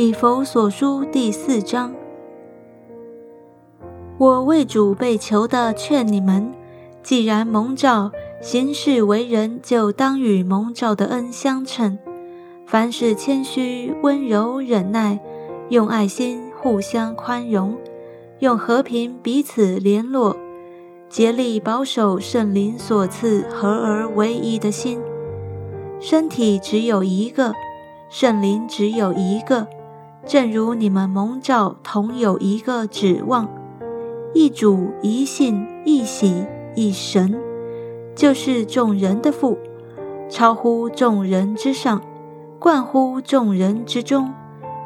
以弗所书第四章。我为主被囚的劝你们，既然蒙召行事为人，就当与蒙召的恩相称。凡事谦虚、温柔、忍耐，用爱心互相宽容，用和平彼此联络，竭力保守圣灵所赐合而为一的心。身体只有一个，圣灵只有一个，正如你们蒙召同有一个指望。一主一信一喜一神，就是众人的父，超乎众人之上，冠乎众人之中，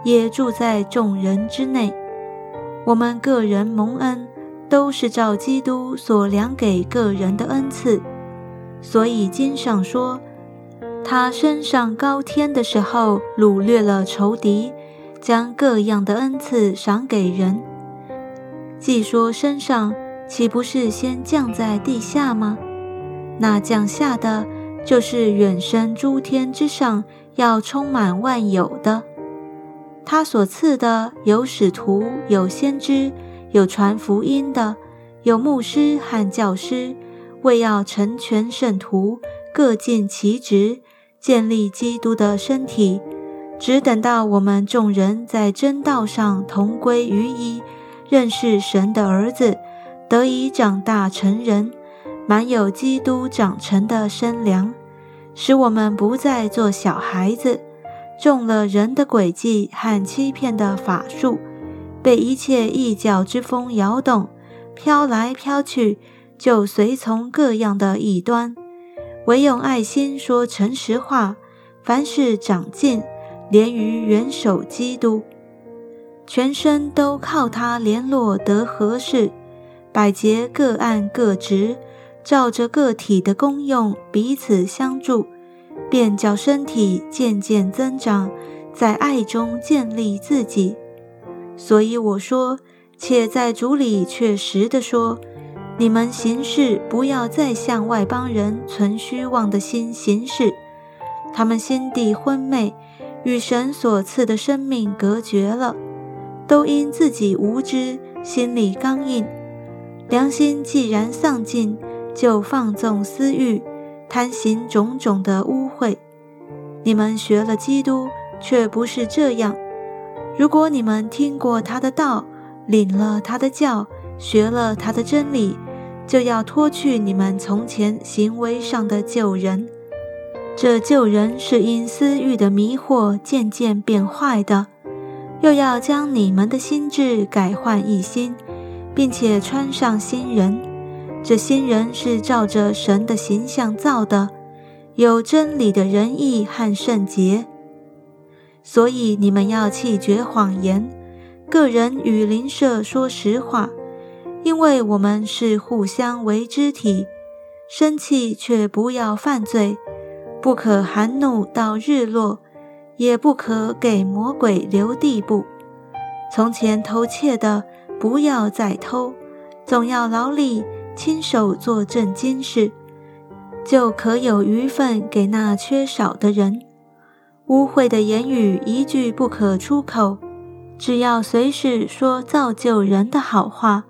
也住在众人之内。我们个人蒙恩，都是照基督所量给个人的恩赐。所以经上说，他升上高天的时候，掳掠了仇敌，将各样的恩赐赏给人。既说身上，岂不是先降在地下吗？那降下的，就是远升诸天之上，要充满万有的。他所赐的，有使徒，有先知，有传福音的，有牧师和教师，为要成全圣徒，各尽其职，建立基督的身体，只等到我们众人在真道上同归于一。认识神的儿子，得以长大成人，满有基督长成的身量，使我们不再做小孩子，中了人的诡计和欺骗的法术，被一切异教之风摇动，飘来飘去，就随从各样的异端。唯用爱心说诚实话，凡事长进，连于元首基督。全身都靠它联络得合适，百节各按各职，照着个体的功用彼此相助，便叫身体渐渐增长，在爱中建立自己。所以我说，且在主里确实的说，你们行事不要再向外邦人存虚妄的心行事，他们心地昏昧，与神所赐的生命隔绝了。都因自己无知，心里刚硬，良心既然丧尽，就放纵私欲，贪行种种的污秽。你们学了基督，却不是这样。如果你们听过他的道，领了他的教，学了他的真理，就要脱去你们从前行为上的旧人。这旧人是因私欲的迷惑渐渐变坏的。又要将你们的心智改换一新，并且穿上新人。这新人是照着神的形象造的，有真理的仁义和圣洁。所以你们要弃绝谎言，个人与邻舍说实话，因为我们是互相为肢体。生气却不要犯罪，不可含怒到日落。也不可给魔鬼留地步。从前偷窃的，不要再偷，总要劳力亲手做正经事，就可有余份给那缺少的人。污秽的言语一句不可出口，只要随时说造就人的好话，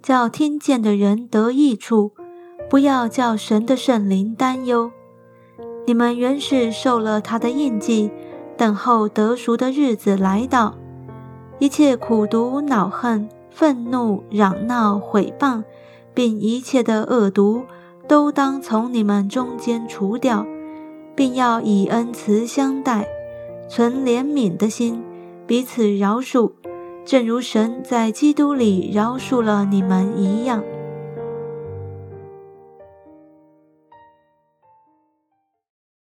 叫听见的人得益处，不要叫神的圣灵担忧。你们原是受了他的印记。等候得赎的日子来到，一切苦毒、恼恨、愤怒、嚷闹、毁谤，并一切的恶毒，都当从你们中间除掉，并要以恩慈相待，存怜悯的心，彼此饶恕，正如神在基督里饶恕了你们一样。